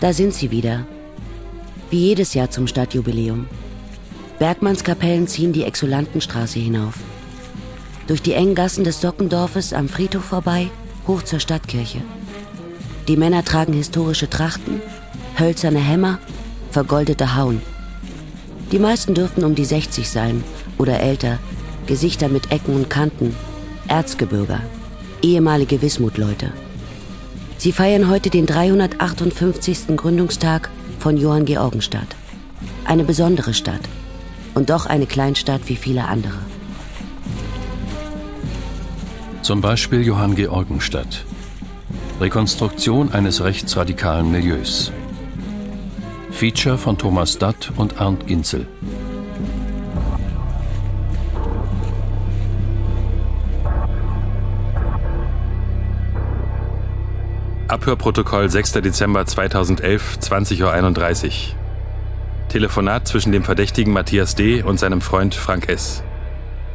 Da sind sie wieder. Wie jedes Jahr zum Stadtjubiläum. Bergmannskapellen ziehen die Exulantenstraße hinauf. Durch die engen Gassen des Sockendorfes am Friedhof vorbei, hoch zur Stadtkirche. Die Männer tragen historische Trachten, hölzerne Hämmer, vergoldete Hauen. Die meisten dürften um die 60 sein oder älter, Gesichter mit Ecken und Kanten, Erzgebirger, ehemalige Wismutleute. Sie feiern heute den 358. Gründungstag von Johann Georgenstadt. Eine besondere Stadt und doch eine Kleinstadt wie viele andere. Zum Beispiel Johann Georgenstadt. Rekonstruktion eines rechtsradikalen Milieus. Feature von Thomas Datt und Arndt Ginzel. Abhörprotokoll 6. Dezember 2011, 20.31 Uhr. Telefonat zwischen dem Verdächtigen Matthias D. und seinem Freund Frank S.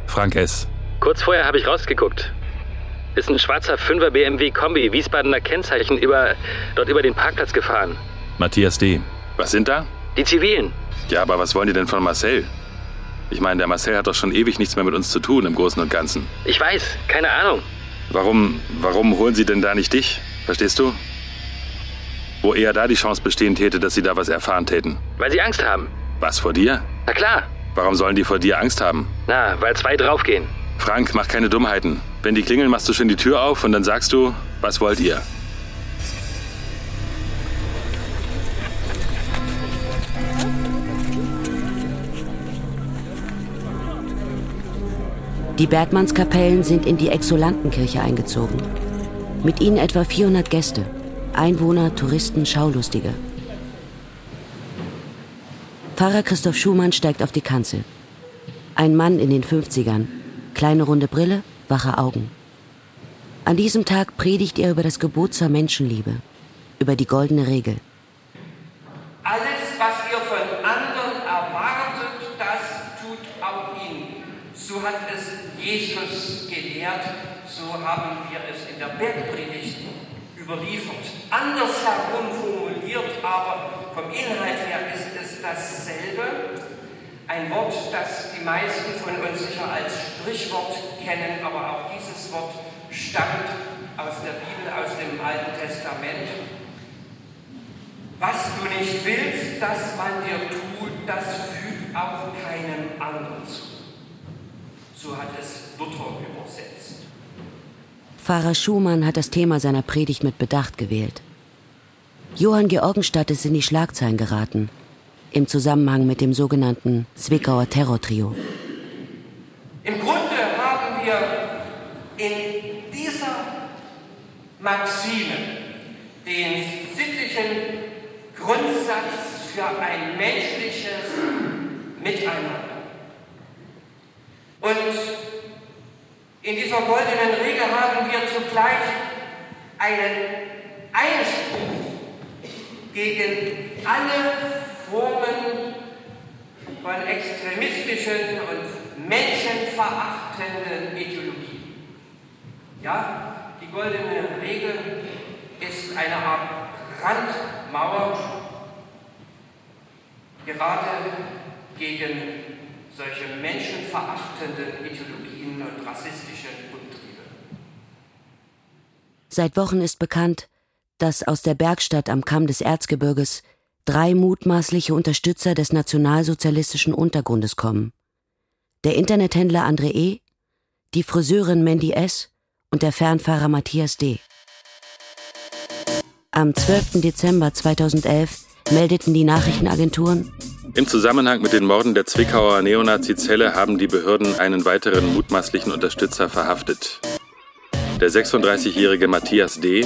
Frank S. Kurz vorher habe ich rausgeguckt. Ist ein schwarzer 5er BMW Kombi, Wiesbadener Kennzeichen, über, dort über den Parkplatz gefahren. Matthias D. Was sind da? Die Zivilen. Ja, aber was wollen die denn von Marcel? Ich meine, der Marcel hat doch schon ewig nichts mehr mit uns zu tun im Großen und Ganzen. Ich weiß, keine Ahnung. Warum, warum holen sie denn da nicht dich? Verstehst du? Wo eher da die Chance bestehen täte, dass sie da was erfahren täten. Weil sie Angst haben. Was vor dir? Na klar. Warum sollen die vor dir Angst haben? Na, weil zwei draufgehen. Frank, mach keine Dummheiten. Wenn die klingeln, machst du schön die Tür auf und dann sagst du, was wollt ihr? Die Bergmannskapellen sind in die Exulantenkirche eingezogen. Mit ihnen etwa 400 Gäste, Einwohner, Touristen, Schaulustige. Pfarrer Christoph Schumann steigt auf die Kanzel. Ein Mann in den 50ern, kleine runde Brille, wache Augen. An diesem Tag predigt er über das Gebot zur Menschenliebe, über die goldene Regel. Alles, was ihr von anderen erwartet, das tut auch ihn. So hat es Jesus gelehrt, so haben wir es in der Bergpredigt überliefert. Andersherum formuliert, aber vom Inhalt her ist es dasselbe. Ein Wort, das die meisten von uns sicher als Sprichwort kennen, aber auch dieses Wort stammt aus der Bibel, aus dem Alten Testament. Was du nicht willst, dass man dir tut, das fügt auch keinem anderen zu. So hat es Luther übersetzt. Pfarrer Schumann hat das Thema seiner Predigt mit Bedacht gewählt. Johann Georgenstadt ist in die Schlagzeilen geraten, im Zusammenhang mit dem sogenannten Zwickauer Terrortrio. Im Grunde haben wir in dieser Maxime den sittlichen Grundsatz für ein menschliches Miteinander. Und in dieser goldenen Regel haben wir zugleich einen Einspruch gegen alle Formen von extremistischen und menschenverachtenden Ideologien. Ja, die goldene Regel ist eine Art Brandmauer, gerade gegen solche menschenverachtenden Ideologien und rassistische Umtriebe. Seit Wochen ist bekannt, dass aus der Bergstadt am Kamm des Erzgebirges drei mutmaßliche Unterstützer des nationalsozialistischen Untergrundes kommen. Der Internethändler André E., die Friseurin Mandy S. und der Fernfahrer Matthias D. Am 12. Dezember 2011 meldeten die Nachrichtenagenturen, Im Zusammenhang mit den Morden der Zwickauer Neonazi-Zelle haben die Behörden einen weiteren mutmaßlichen Unterstützer verhaftet. Der 36-jährige Matthias D.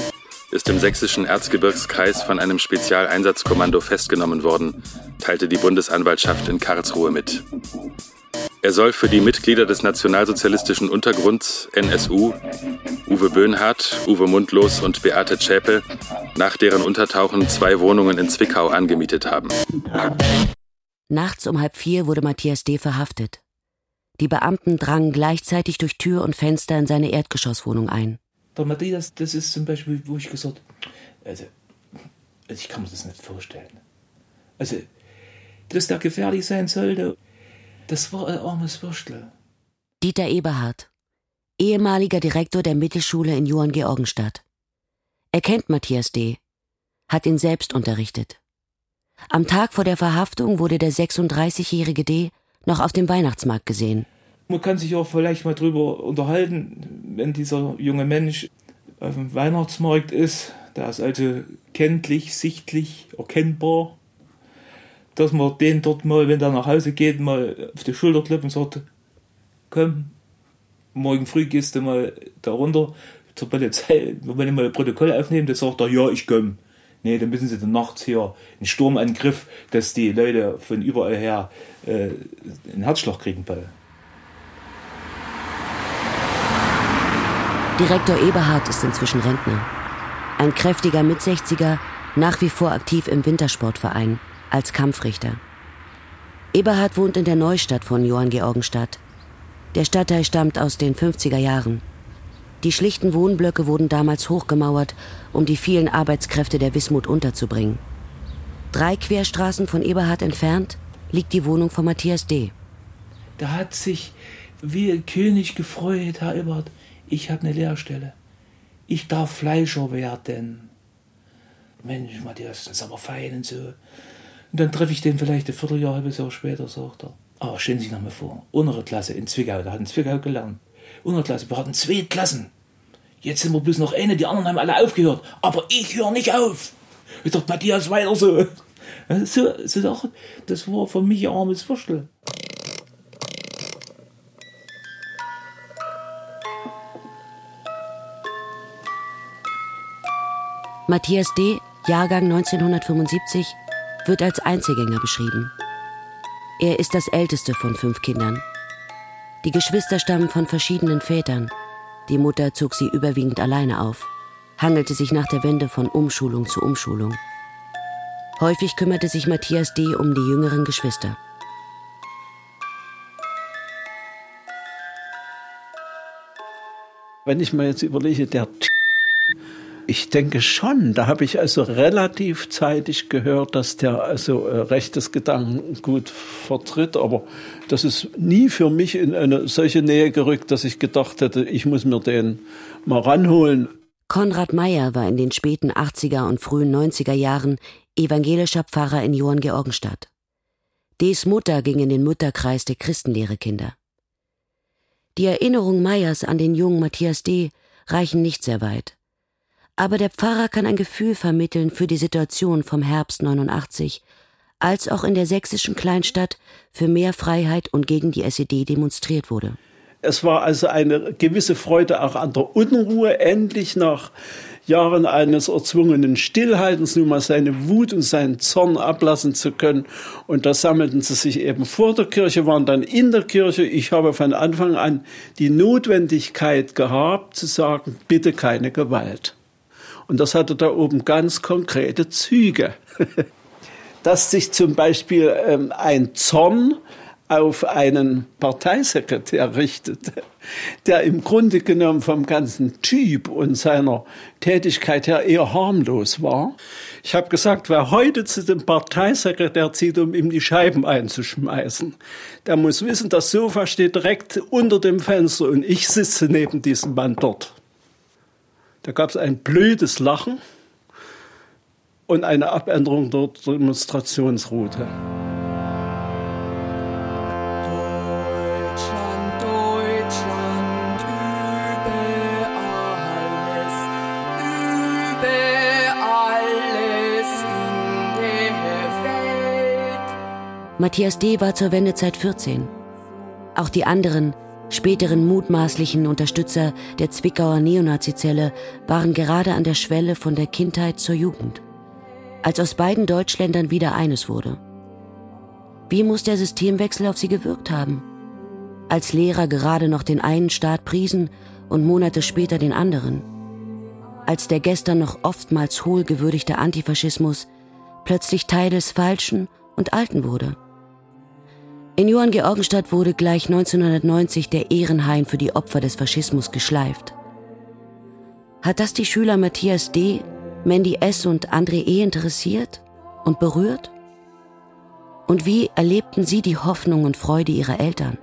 ist im sächsischen Erzgebirgskreis von einem Spezialeinsatzkommando festgenommen worden, teilte die Bundesanwaltschaft in Karlsruhe mit. Er soll für die Mitglieder des nationalsozialistischen Untergrunds NSU, Uwe Böhnhardt, Uwe Mundlos und Beate Zschäpe, nach deren Untertauchen zwei Wohnungen in Zwickau angemietet haben. Nachts um halb vier wurde Matthias D. verhaftet. Die Beamten drangen gleichzeitig durch Tür und Fenster in seine Erdgeschosswohnung ein. Der Matthias, das ist zum Beispiel, wo ich gesagt also, also ich kann mir das nicht vorstellen. Also, dass der gefährlich sein sollte, das war ein armes Würstel. Dieter Eberhard, ehemaliger Direktor der Mittelschule in Johanngeorgenstadt. Er kennt Matthias D., hat ihn selbst unterrichtet. Am Tag vor der Verhaftung wurde der 36-jährige D. noch auf dem Weihnachtsmarkt gesehen. Man kann sich auch vielleicht mal drüber unterhalten, wenn dieser junge Mensch auf dem Weihnachtsmarkt ist. Der ist also kenntlich, sichtlich, erkennbar. Dass man den dort mal, wenn der nach Hause geht, mal auf die Schulter klopft und sagt, komm, morgen früh gehst du mal da runter zur Polizei, wenn ich mal ein Protokoll aufnehmen, dann sagt er, ja, ich komme. Nee, dann müssen sie dann nachts hier einen Sturmangriff, dass die Leute von überall her äh, einen Herzschlag kriegen bei. Direktor Eberhard ist inzwischen Rentner. Ein kräftiger Mitsechziger, nach wie vor aktiv im Wintersportverein, als Kampfrichter. Eberhard wohnt in der Neustadt von Johann Georgenstadt. Der Stadtteil stammt aus den 50er Jahren. Die schlichten Wohnblöcke wurden damals hochgemauert, um die vielen Arbeitskräfte der Wismut unterzubringen. Drei Querstraßen von Eberhard entfernt liegt die Wohnung von Matthias D. Da hat sich wie ein König gefreut, Herr Eberhard. Ich habe eine Lehrstelle. Ich darf Fleischer werden. Mensch, Matthias, das ist aber fein und so. Und dann treffe ich den vielleicht ein Vierteljahr, halbes Jahr später, sagt er. Aber stellen Sie sich noch mal vor, unsere Klasse in Zwickau, da hat in Zwickau gelernt. Unsere Klasse, wir hatten zwei Klassen. Jetzt sind wir bloß noch eine, die anderen haben alle aufgehört. Aber ich höre nicht auf. Ich dachte, Matthias, weiter so. So, so das war für mich ein armes Würstel. Matthias D., Jahrgang 1975, wird als Einzelgänger beschrieben. Er ist das älteste von fünf Kindern. Die Geschwister stammen von verschiedenen Vätern. Die Mutter zog sie überwiegend alleine auf, hangelte sich nach der Wende von Umschulung zu Umschulung. Häufig kümmerte sich Matthias D. um die jüngeren Geschwister. Wenn ich mir jetzt überlege, der ich denke schon. Da habe ich also relativ zeitig gehört, dass der also äh, rechtes Gedankengut vertritt. Aber das ist nie für mich in eine solche Nähe gerückt, dass ich gedacht hätte, ich muss mir den mal ranholen. Konrad Meyer war in den späten 80er und frühen 90er Jahren evangelischer Pfarrer in Johanngeorgenstadt. Des Mutter ging in den Mutterkreis der Christenlehrekinder. Die Erinnerungen Meyers an den jungen Matthias D. reichen nicht sehr weit. Aber der Pfarrer kann ein Gefühl vermitteln für die Situation vom Herbst 89, als auch in der sächsischen Kleinstadt für mehr Freiheit und gegen die SED demonstriert wurde. Es war also eine gewisse Freude auch an der Unruhe, endlich nach Jahren eines erzwungenen Stillhaltens nun mal seine Wut und seinen Zorn ablassen zu können. Und da sammelten sie sich eben vor der Kirche, waren dann in der Kirche. Ich habe von Anfang an die Notwendigkeit gehabt, zu sagen, bitte keine Gewalt. Und das hatte da oben ganz konkrete Züge. Dass sich zum Beispiel ähm, ein Zorn auf einen Parteisekretär richtete, der im Grunde genommen vom ganzen Typ und seiner Tätigkeit her eher harmlos war. Ich habe gesagt, wer heute zu dem Parteisekretär zieht, um ihm die Scheiben einzuschmeißen, der muss wissen, das Sofa steht direkt unter dem Fenster und ich sitze neben diesem Mann dort. Da gab es ein blödes Lachen und eine Abänderung der Demonstrationsroute. Deutschland, Deutschland, über alles, über alles in der Welt. Matthias D. war zur Wendezeit 14. Auch die anderen, späteren mutmaßlichen Unterstützer der Zwickauer Neonazizelle waren gerade an der Schwelle von der Kindheit zur Jugend, als aus beiden Deutschländern wieder eines wurde. Wie muss der Systemwechsel auf sie gewirkt haben? Als Lehrer gerade noch den einen Staat priesen und Monate später den anderen. als der gestern noch oftmals hohl gewürdigte Antifaschismus plötzlich Teil des Falschen und Alten wurde. In Johann Georgenstadt wurde gleich 1990 der Ehrenhain für die Opfer des Faschismus geschleift. Hat das die Schüler Matthias D., Mandy S. und André E. interessiert und berührt? Und wie erlebten sie die Hoffnung und Freude ihrer Eltern,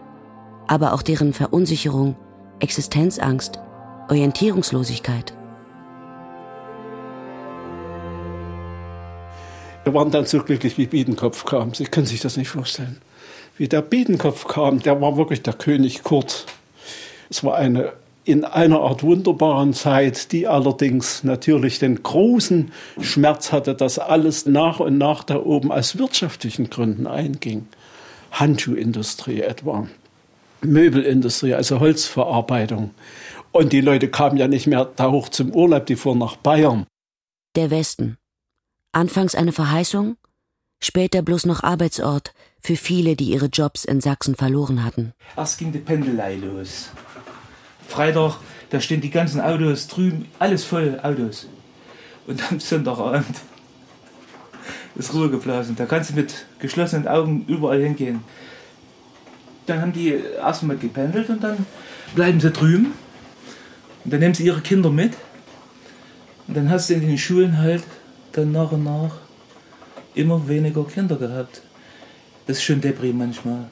aber auch deren Verunsicherung, Existenzangst, Orientierungslosigkeit? Wir waren dann so glücklich, wie Biedenkopf kam. Sie können sich das nicht vorstellen. Wie der Biedenkopf kam, der war wirklich der König Kurt. Es war eine in einer Art wunderbaren Zeit, die allerdings natürlich den großen Schmerz hatte, dass alles nach und nach da oben aus wirtschaftlichen Gründen einging. Handschuhindustrie etwa, Möbelindustrie, also Holzverarbeitung. Und die Leute kamen ja nicht mehr da hoch zum Urlaub, die fuhren nach Bayern. Der Westen. Anfangs eine Verheißung, später bloß noch Arbeitsort für viele, die ihre Jobs in Sachsen verloren hatten. Erst ging die Pendelei los. Freitag, da stehen die ganzen Autos drüben, alles voll Autos. Und am Sonntagabend ist Ruhe geblasen. Da kannst du mit geschlossenen Augen überall hingehen. Dann haben die erstmal gependelt und dann bleiben sie drüben. Und dann nehmen sie ihre Kinder mit. Und dann hast du in den Schulen halt dann nach und nach immer weniger Kinder gehabt. Das ist schon Depri manchmal.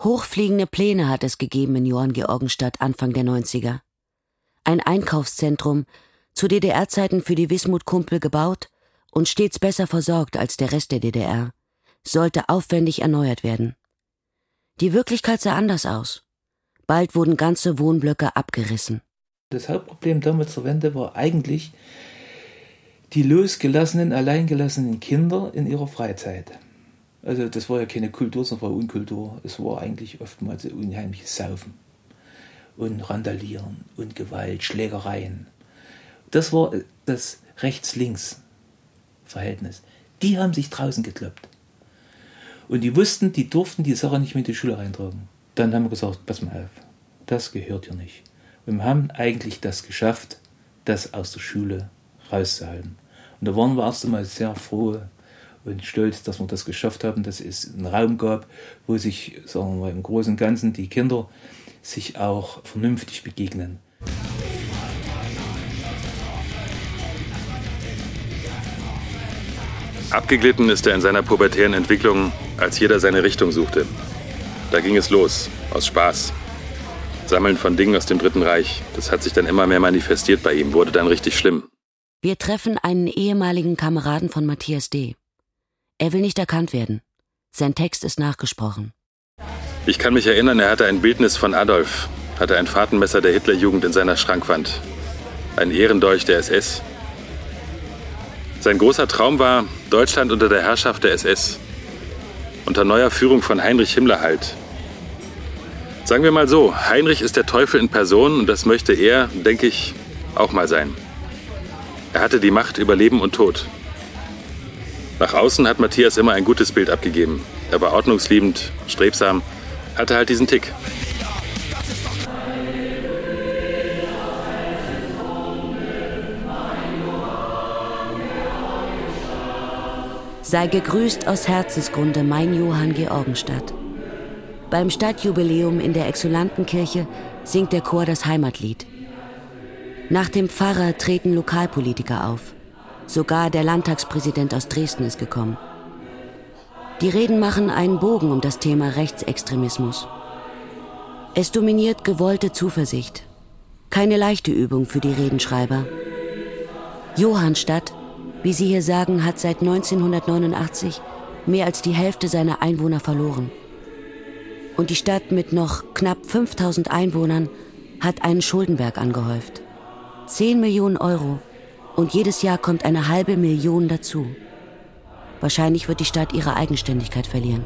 Hochfliegende Pläne hat es gegeben in Johann Georgenstadt Anfang der 90er. Ein Einkaufszentrum, zu DDR-Zeiten für die Wismut-Kumpel gebaut und stets besser versorgt als der Rest der DDR, sollte aufwendig erneuert werden. Die Wirklichkeit sah anders aus. Bald wurden ganze Wohnblöcke abgerissen. Das Hauptproblem damals zur Wende war eigentlich die losgelassenen, alleingelassenen Kinder in ihrer Freizeit. Also das war ja keine Kultur, sondern war Unkultur. Es war eigentlich oftmals ein unheimliches Saufen und Randalieren und Gewalt, Schlägereien. Das war das Rechts-Links-Verhältnis. Die haben sich draußen gekloppt. Und die wussten, die durften die Sache nicht mit in die Schule reintragen. Dann haben wir gesagt, pass mal auf, das gehört hier nicht. Und wir haben eigentlich das geschafft, das aus der Schule rauszuhalten. Und da waren wir erst einmal sehr froh und stolz, dass wir das geschafft haben, dass es einen Raum gab, wo sich, sagen wir mal, im Großen und Ganzen die Kinder sich auch vernünftig begegnen. Abgeglitten ist er in seiner pubertären Entwicklung, als jeder seine Richtung suchte. Da ging es los, aus Spaß. Sammeln von Dingen aus dem Dritten Reich. Das hat sich dann immer mehr manifestiert bei ihm, wurde dann richtig schlimm. Wir treffen einen ehemaligen Kameraden von Matthias D. Er will nicht erkannt werden. Sein Text ist nachgesprochen. Ich kann mich erinnern, er hatte ein Bildnis von Adolf, hatte ein Fahrtenmesser der Hitlerjugend in seiner Schrankwand, ein Ehrendolch der SS. Sein großer Traum war Deutschland unter der Herrschaft der SS, unter neuer Führung von Heinrich Himmler halt. Sagen wir mal so, Heinrich ist der Teufel in Person und das möchte er, denke ich, auch mal sein. Er hatte die Macht über Leben und Tod. Nach außen hat Matthias immer ein gutes Bild abgegeben. Er war ordnungsliebend, strebsam, hatte halt diesen Tick. Sei gegrüßt aus Herzensgrunde mein Johann Georgenstadt. Beim Stadtjubiläum in der Exulantenkirche singt der Chor das Heimatlied. Nach dem Pfarrer treten Lokalpolitiker auf. Sogar der Landtagspräsident aus Dresden ist gekommen. Die Reden machen einen Bogen um das Thema Rechtsextremismus. Es dominiert gewollte Zuversicht. Keine leichte Übung für die Redenschreiber. Johannstadt, wie Sie hier sagen, hat seit 1989 mehr als die Hälfte seiner Einwohner verloren. Und die Stadt mit noch knapp 5000 Einwohnern hat einen Schuldenberg angehäuft. 10 Millionen Euro und jedes Jahr kommt eine halbe Million dazu. Wahrscheinlich wird die Stadt ihre Eigenständigkeit verlieren.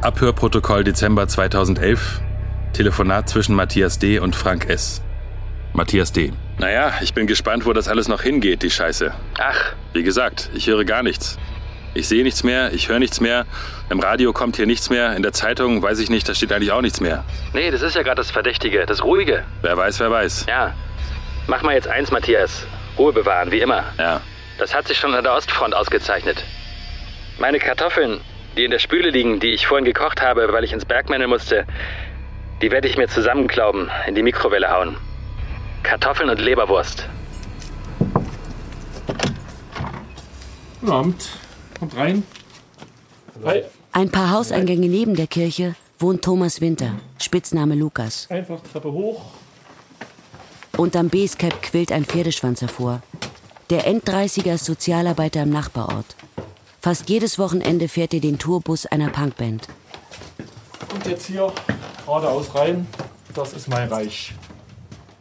Abhörprotokoll Dezember 2011. Telefonat zwischen Matthias D. und Frank S. Matthias D. Naja, ich bin gespannt, wo das alles noch hingeht, die Scheiße. Ach. Wie gesagt, ich höre gar nichts. Ich sehe nichts mehr, ich höre nichts mehr. Im Radio kommt hier nichts mehr. In der Zeitung weiß ich nicht, da steht eigentlich auch nichts mehr. Nee, das ist ja gerade das Verdächtige, das Ruhige. Wer weiß, wer weiß. Ja. Mach mal jetzt eins, Matthias. Ruhe bewahren, wie immer. Ja. Das hat sich schon an der Ostfront ausgezeichnet. Meine Kartoffeln, die in der Spüle liegen, die ich vorhin gekocht habe, weil ich ins Bergmännel musste, die werde ich mir zusammenklauben, in die Mikrowelle hauen. Kartoffeln und Leberwurst. Guten Abend. Kommt rein. Hi. Ein paar Hauseingänge neben der Kirche wohnt Thomas Winter, Spitzname Lukas. Einfach Treppe hoch. Unterm Basecap quillt ein Pferdeschwanz hervor. Der End-30er ist Sozialarbeiter im Nachbarort. Fast jedes Wochenende fährt er den Tourbus einer Punkband. Und jetzt hier geradeaus rein. Das ist mein Reich.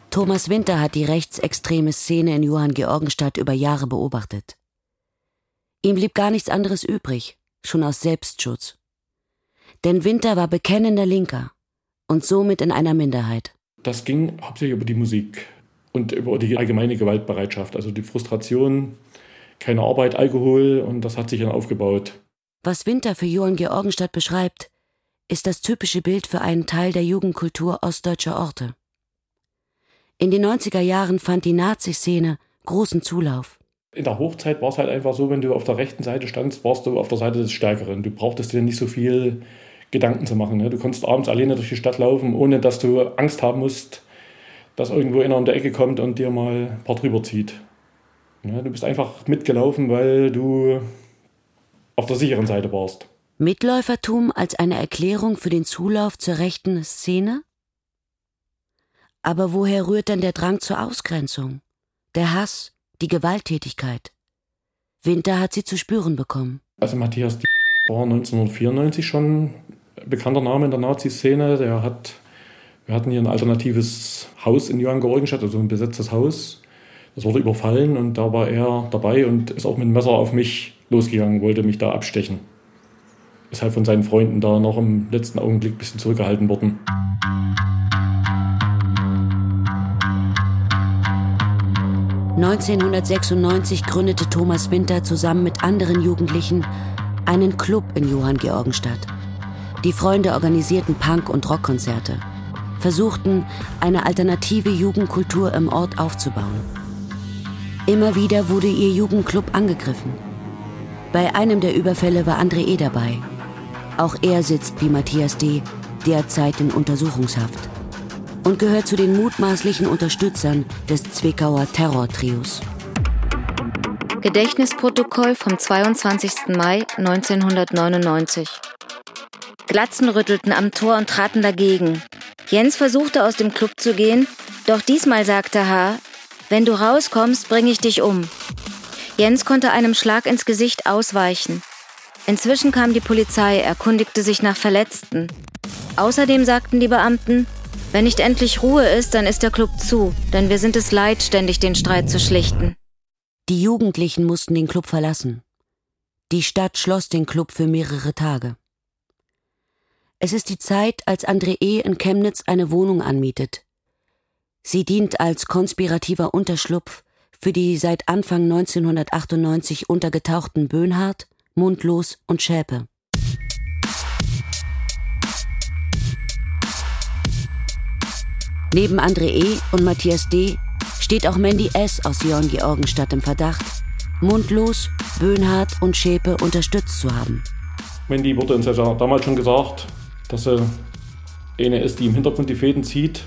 Thomas Winter hat die rechtsextreme Szene in Johann Georgenstadt über Jahre beobachtet. Ihm blieb gar nichts anderes übrig, schon aus Selbstschutz. Denn Winter war bekennender Linker und somit in einer Minderheit. Das ging hauptsächlich über die Musik und über die allgemeine Gewaltbereitschaft, also die Frustration, keine Arbeit, Alkohol und das hat sich dann aufgebaut. Was Winter für Johann Georgenstadt beschreibt, ist das typische Bild für einen Teil der Jugendkultur ostdeutscher Orte. In den 90er Jahren fand die Nazi-Szene großen Zulauf. In der Hochzeit war es halt einfach so, wenn du auf der rechten Seite standst, warst du auf der Seite des Stärkeren. Du brauchtest dir nicht so viel Gedanken zu machen. Ne? Du konntest abends alleine durch die Stadt laufen, ohne dass du Angst haben musst, dass irgendwo einer um die Ecke kommt und dir mal ein paar drüber zieht. Ne? Du bist einfach mitgelaufen, weil du auf der sicheren Seite warst. Mitläufertum als eine Erklärung für den Zulauf zur rechten Szene? Aber woher rührt dann der Drang zur Ausgrenzung? Der Hass, die Gewalttätigkeit? Winter hat sie zu spüren bekommen. Also Matthias war 1994 schon bekannter Name in der Nazi-Szene. Der hat, wir hatten hier ein alternatives Haus in Johann Georgenstadt, also ein besetztes Haus. Das wurde überfallen und da war er dabei und ist auch mit dem Messer auf mich losgegangen, wollte mich da abstechen. Ist halt von seinen Freunden da noch im letzten Augenblick ein bisschen zurückgehalten worden. 1996 gründete Thomas Winter zusammen mit anderen Jugendlichen einen Club in Johann Georgenstadt. Die Freunde organisierten Punk- und Rockkonzerte, versuchten, eine alternative Jugendkultur im Ort aufzubauen. Immer wieder wurde ihr Jugendclub angegriffen. Bei einem der Überfälle war André E. dabei. Auch er sitzt wie Matthias D. derzeit in Untersuchungshaft und gehört zu den mutmaßlichen Unterstützern des Zwickauer Terrortrios. Gedächtnisprotokoll vom 22. Mai 1999. Glatzen rüttelten am Tor und traten dagegen. Jens versuchte aus dem Club zu gehen, doch diesmal sagte H., wenn du rauskommst, bringe ich dich um. Jens konnte einem Schlag ins Gesicht ausweichen. Inzwischen kam die Polizei, erkundigte sich nach Verletzten. Außerdem sagten die Beamten, wenn nicht endlich Ruhe ist, dann ist der Club zu, denn wir sind es leid, ständig den Streit zu schlichten. Die Jugendlichen mussten den Club verlassen. Die Stadt schloss den Club für mehrere Tage. Es ist die Zeit, als André E. in Chemnitz eine Wohnung anmietet. Sie dient als konspirativer Unterschlupf für die seit Anfang 1998 untergetauchten Böhnhardt, Mundlos und Schäpe. Neben André E. und Matthias D. steht auch Mandy S. aus Johann Georgenstadt im Verdacht, Mundlos, Böhnhardt und Schäpe unterstützt zu haben. Mandy wurde uns ja damals schon gesagt, dass sie eine ist, die im Hintergrund die Fäden zieht.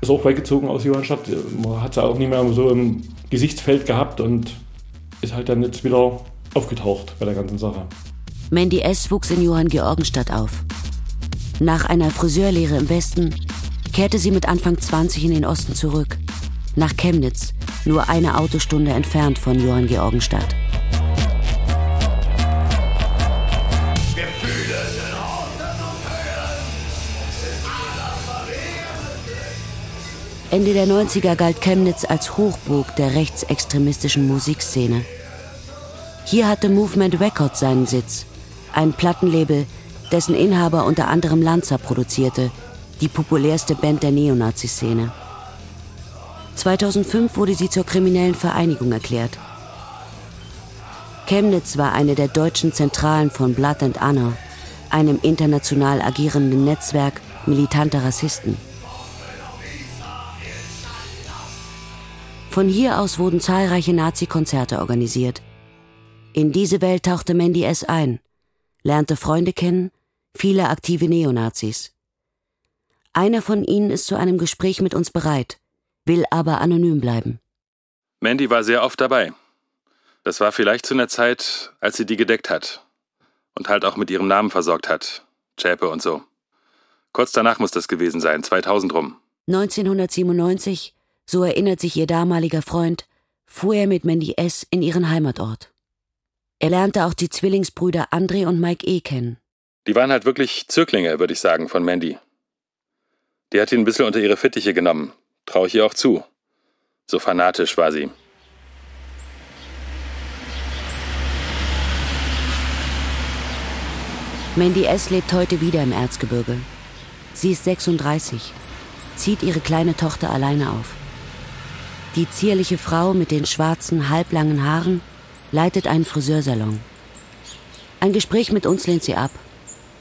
Ist auch weggezogen aus Johannstadt. Man hat sie auch nicht mehr so im Gesichtsfeld gehabt und ist halt dann jetzt wieder aufgetaucht bei der ganzen Sache. Mandy S. wuchs in Johann Georgenstadt auf. Nach einer Friseurlehre im Westen kehrte sie mit Anfang 20 in den Osten zurück. Nach Chemnitz, nur eine Autostunde entfernt von Johann Georgenstadt. Ende der 90er galt Chemnitz als Hochburg der rechtsextremistischen Musikszene. Hier hatte Movement Records seinen Sitz, ein Plattenlabel, dessen Inhaber unter anderem Lanza produzierte, die populärste Band der Neonazi-Szene. 2005 wurde sie zur kriminellen Vereinigung erklärt. Chemnitz war eine der deutschen Zentralen von Blood and Honor, einem international agierenden Netzwerk militanter Rassisten. Von hier aus wurden zahlreiche Nazi-Konzerte organisiert. In diese Welt tauchte Mandy S. ein, lernte Freunde kennen, viele aktive Neonazis. Einer von ihnen ist zu einem Gespräch mit uns bereit, will aber anonym bleiben. Mandy war sehr oft dabei. Das war vielleicht zu einer Zeit, als sie die gedeckt hat. Und halt auch mit ihrem Namen versorgt hat. Chäpe und so. Kurz danach muss das gewesen sein, 2000 rum. 1997, so erinnert sich ihr damaliger Freund, fuhr er mit Mandy S. in ihren Heimatort. Er lernte auch die Zwillingsbrüder André und Mike E. kennen. Die waren halt wirklich Zöglinge, würde ich sagen, von Mandy. Die hat ihn ein bisschen unter ihre Fittiche genommen. Traue ich ihr auch zu. So fanatisch war sie. Mandy S. lebt heute wieder im Erzgebirge. Sie ist 36, zieht ihre kleine Tochter alleine auf. Die zierliche Frau mit den schwarzen, halblangen Haaren leitet einen Friseursalon. Ein Gespräch mit uns lehnt sie ab.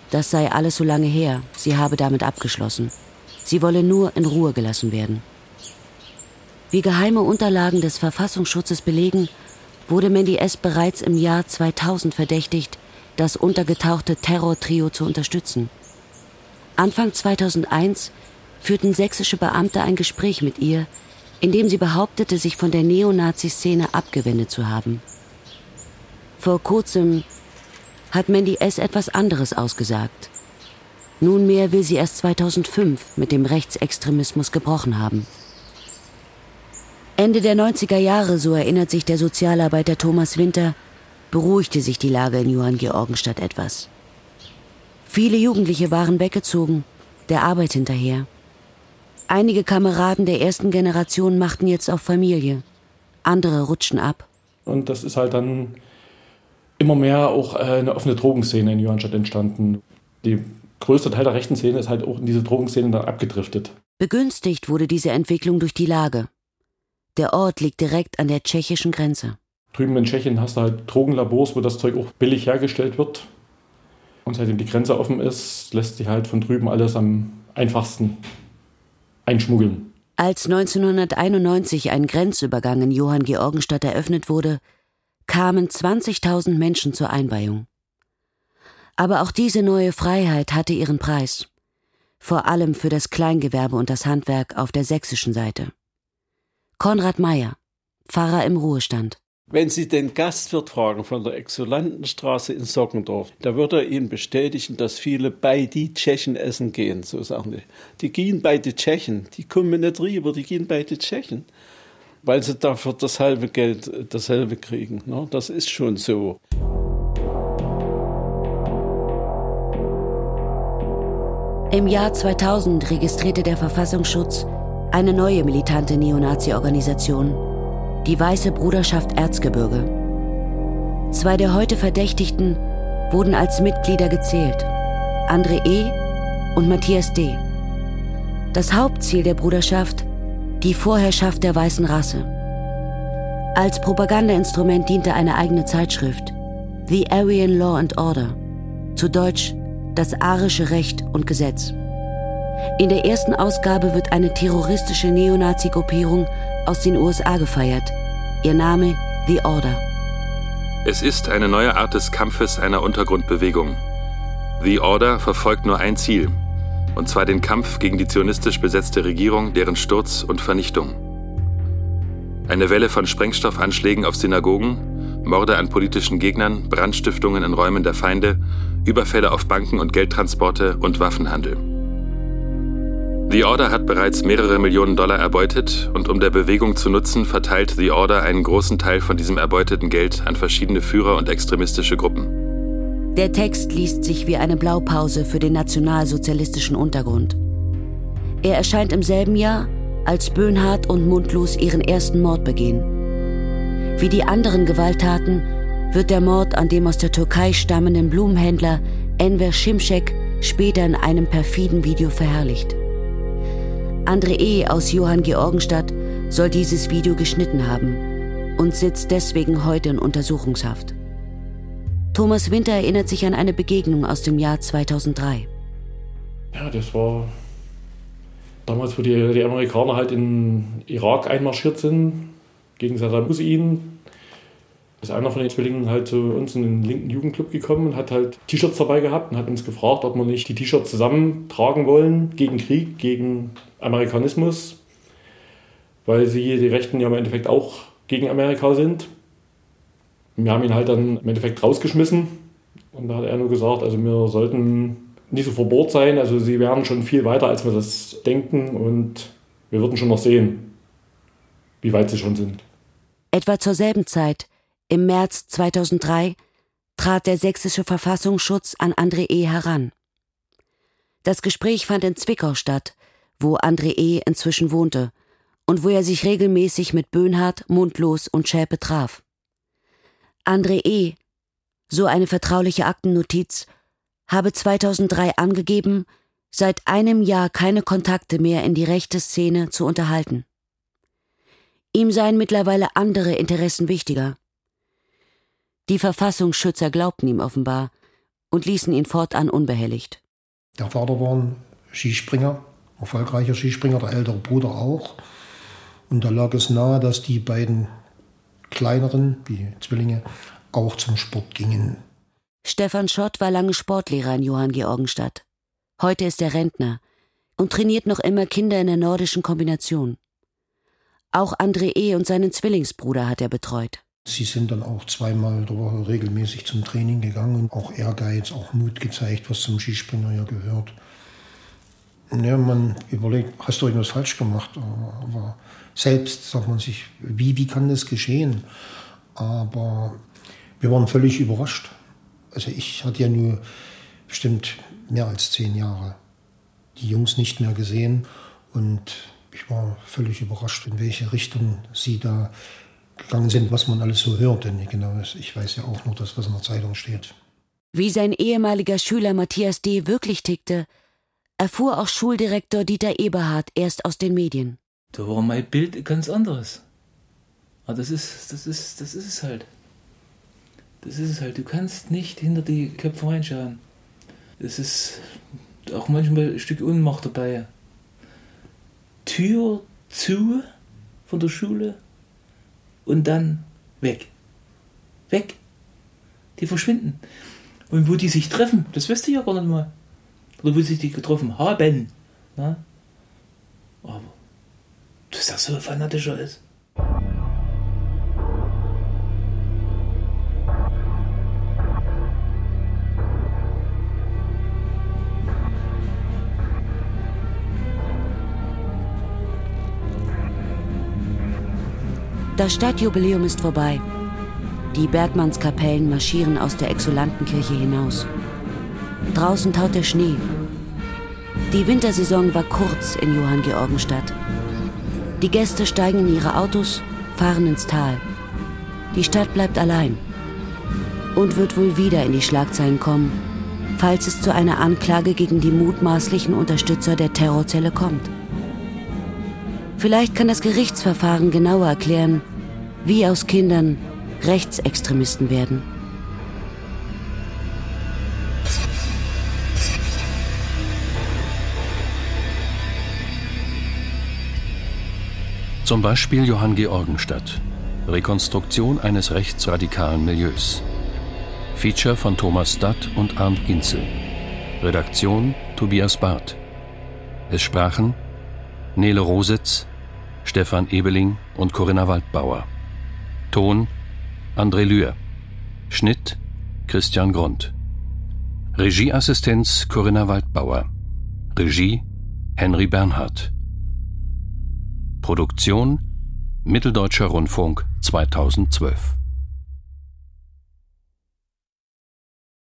Das sei alles so lange her, sie habe damit abgeschlossen. Sie wolle nur in Ruhe gelassen werden. Wie geheime Unterlagen des Verfassungsschutzes belegen, wurde Mandy S. bereits im Jahr 2000 verdächtigt, das untergetauchte Terrortrio zu unterstützen. Anfang 2001 führten sächsische Beamte ein Gespräch mit ihr, in dem sie behauptete, sich von der Neonazi-Szene abgewendet zu haben. Vor kurzem hat Mandy S. etwas anderes ausgesagt. Nunmehr will sie erst 2005 mit dem Rechtsextremismus gebrochen haben. Ende der 90er Jahre, so erinnert sich der Sozialarbeiter Thomas Winter, beruhigte sich die Lage in Johanngeorgenstadt etwas. Viele Jugendliche waren weggezogen, der Arbeit hinterher. Einige Kameraden der ersten Generation machten jetzt auf Familie, andere rutschten ab. Und das ist halt dann immer mehr auch äh, eine offene Drogenszene in Johannstadt entstanden. Die größte Teil der rechten Szene ist halt auch in diese Drogenszene dann abgedriftet. Begünstigt wurde diese Entwicklung durch die Lage. Der Ort liegt direkt an der tschechischen Grenze. Drüben in Tschechien hast du halt Drogenlabors, wo das Zeug auch billig hergestellt wird. Und seitdem die Grenze offen ist, lässt sich halt von drüben alles am einfachsten einschmuggeln. Als 1991 ein Grenzübergang in Johann Georgenstadt eröffnet wurde, kamen 20.000 Menschen zur Einweihung. Aber auch diese neue Freiheit hatte ihren Preis, vor allem für das Kleingewerbe und das Handwerk auf der sächsischen Seite. Konrad Meyer, Pfarrer im Ruhestand. Wenn Sie den Gastwirt fragen von der Exulantenstraße in Sockendorf, da wird er Ihnen bestätigen, dass viele bei die Tschechen essen gehen, so sagen die. Die gehen bei die Tschechen, die kommen nicht rüber, die gehen bei die Tschechen, weil sie dafür das halbe Geld dasselbe kriegen. Ne? Das ist schon so. Im Jahr 2000 registrierte der Verfassungsschutz eine neue militante Neonazi-Organisation, die Weiße Bruderschaft Erzgebirge. Zwei der heute Verdächtigten wurden als Mitglieder gezählt, André E. und Matthias D. Das Hauptziel der Bruderschaft, die Vorherrschaft der weißen Rasse. Als Propagandainstrument diente eine eigene Zeitschrift, The Aryan Law and Order, zu Deutsch das arische Recht und Gesetz. In der ersten Ausgabe wird eine terroristische Neonazi-Gruppierung aus den USA gefeiert. Ihr Name The Order. Es ist eine neue Art des Kampfes einer Untergrundbewegung. The Order verfolgt nur ein Ziel, und zwar den Kampf gegen die zionistisch besetzte Regierung, deren Sturz und Vernichtung. Eine Welle von Sprengstoffanschlägen auf Synagogen, Morde an politischen Gegnern, Brandstiftungen in Räumen der Feinde, Überfälle auf Banken und Geldtransporte und Waffenhandel. The Order hat bereits mehrere Millionen Dollar erbeutet und um der Bewegung zu nutzen, verteilt The Order einen großen Teil von diesem erbeuteten Geld an verschiedene Führer und extremistische Gruppen. Der Text liest sich wie eine Blaupause für den nationalsozialistischen Untergrund. Er erscheint im selben Jahr, als Böhnhardt und Mundlos ihren ersten Mord begehen. Wie die anderen Gewalttaten wird der Mord an dem aus der Türkei stammenden Blumenhändler Enver Şimşek später in einem perfiden Video verherrlicht. André E. aus Johann Georgenstadt soll dieses Video geschnitten haben und sitzt deswegen heute in Untersuchungshaft. Thomas Winter erinnert sich an eine Begegnung aus dem Jahr 2003. Ja, das war damals, wo die, die Amerikaner halt in Irak einmarschiert sind, gegen Saddam Hussein. Ist einer von den Zwillingen halt zu uns in den linken Jugendclub gekommen und hat halt T-Shirts dabei gehabt und hat uns gefragt, ob wir nicht die T-Shirts zusammen tragen wollen gegen Krieg, gegen Amerikanismus, weil sie, die Rechten ja im Endeffekt auch gegen Amerika sind. Wir haben ihn halt dann im Endeffekt rausgeschmissen und da hat er nur gesagt, also wir sollten nicht so verbohrt sein, also sie wären schon viel weiter, als wir das denken und wir würden schon noch sehen, wie weit sie schon sind. Etwa zur selben Zeit, im März 2003, trat der sächsische Verfassungsschutz an André E. heran. Das Gespräch fand in Zwickau statt, wo André E. inzwischen wohnte und wo er sich regelmäßig mit Böhnhardt, Mundlos und Schäpe traf. André E., so eine vertrauliche Aktennotiz, habe 2003 angegeben, seit einem Jahr keine Kontakte mehr in die rechte Szene zu unterhalten. Ihm seien mittlerweile andere Interessen wichtiger. Die Verfassungsschützer glaubten ihm offenbar und ließen ihn fortan unbehelligt. Der Vater war ein Skispringer, erfolgreicher Skispringer, der ältere Bruder auch. Und da lag es nahe, dass die beiden kleineren, die Zwillinge, auch zum Sport gingen. Stefan Schott war lange Sportlehrer in Johann Georgenstadt. Heute ist er Rentner und trainiert noch immer Kinder in der nordischen Kombination. Auch André E. und seinen Zwillingsbruder hat er betreut. Sie sind dann auch zweimal der Woche regelmäßig zum Training gegangen und auch Ehrgeiz, auch Mut gezeigt, was zum Skispringer ja gehört. Ja, man überlegt, hast du irgendwas falsch gemacht? Aber selbst sagt man sich, wie, wie kann das geschehen? Aber wir waren völlig überrascht. Also ich hatte ja nur bestimmt mehr als zehn Jahre die Jungs nicht mehr gesehen und ich war völlig überrascht, in welche Richtung sie da gegangen sind, was man alles so hört. Denn genau, ich weiß ja auch nur das, was in der Zeitung steht. Wie sein ehemaliger Schüler Matthias D. wirklich tickte, erfuhr auch Schuldirektor Dieter Eberhardt erst aus den Medien. Da war mein Bild ganz anderes. Aber das ist, das ist, das ist es halt. Das ist es halt. Du kannst nicht hinter die Köpfe reinschauen. Es ist auch manchmal ein Stück Unmacht dabei. Tür zu von der Schule und dann weg. Weg. Die verschwinden. Und wo die sich treffen, das weißt du ja gar nicht mal. Oder wo sie sich getroffen haben. Na? Aber dass er so fanatischer ist. Das Stadtjubiläum ist vorbei. Die Bergmannskapellen marschieren aus der Exulantenkirche hinaus. Draußen taut der Schnee. Die Wintersaison war kurz in Johann Georgenstadt. Die Gäste steigen in ihre Autos, fahren ins Tal. Die Stadt bleibt allein und wird wohl wieder in die Schlagzeilen kommen, falls es zu einer Anklage gegen die mutmaßlichen Unterstützer der Terrorzelle kommt. Vielleicht kann das Gerichtsverfahren genauer erklären, wie aus Kindern Rechtsextremisten werden. Zum Beispiel Johann Georgenstadt. Rekonstruktion eines rechtsradikalen Milieus. Feature von Thomas Stadt und Arndt Ginzel. Redaktion Tobias Barth. Es sprachen Nele Rositz, Stefan Ebeling und Corinna Waldbauer. Ton André Lühr. Schnitt Christian Grund. Regieassistenz Corinna Waldbauer. Regie Henry Bernhardt. Produktion Mitteldeutscher Rundfunk 2012